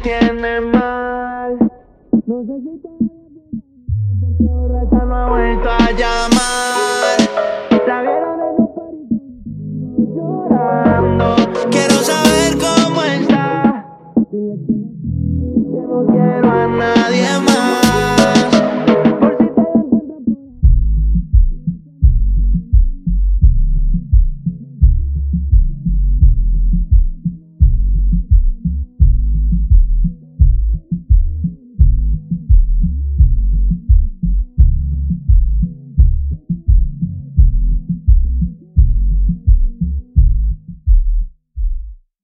tiene mal. No sé si porque borracha no ha vuelto a llamar. La guerra de los parís llorando. Quiero saber cómo está. que no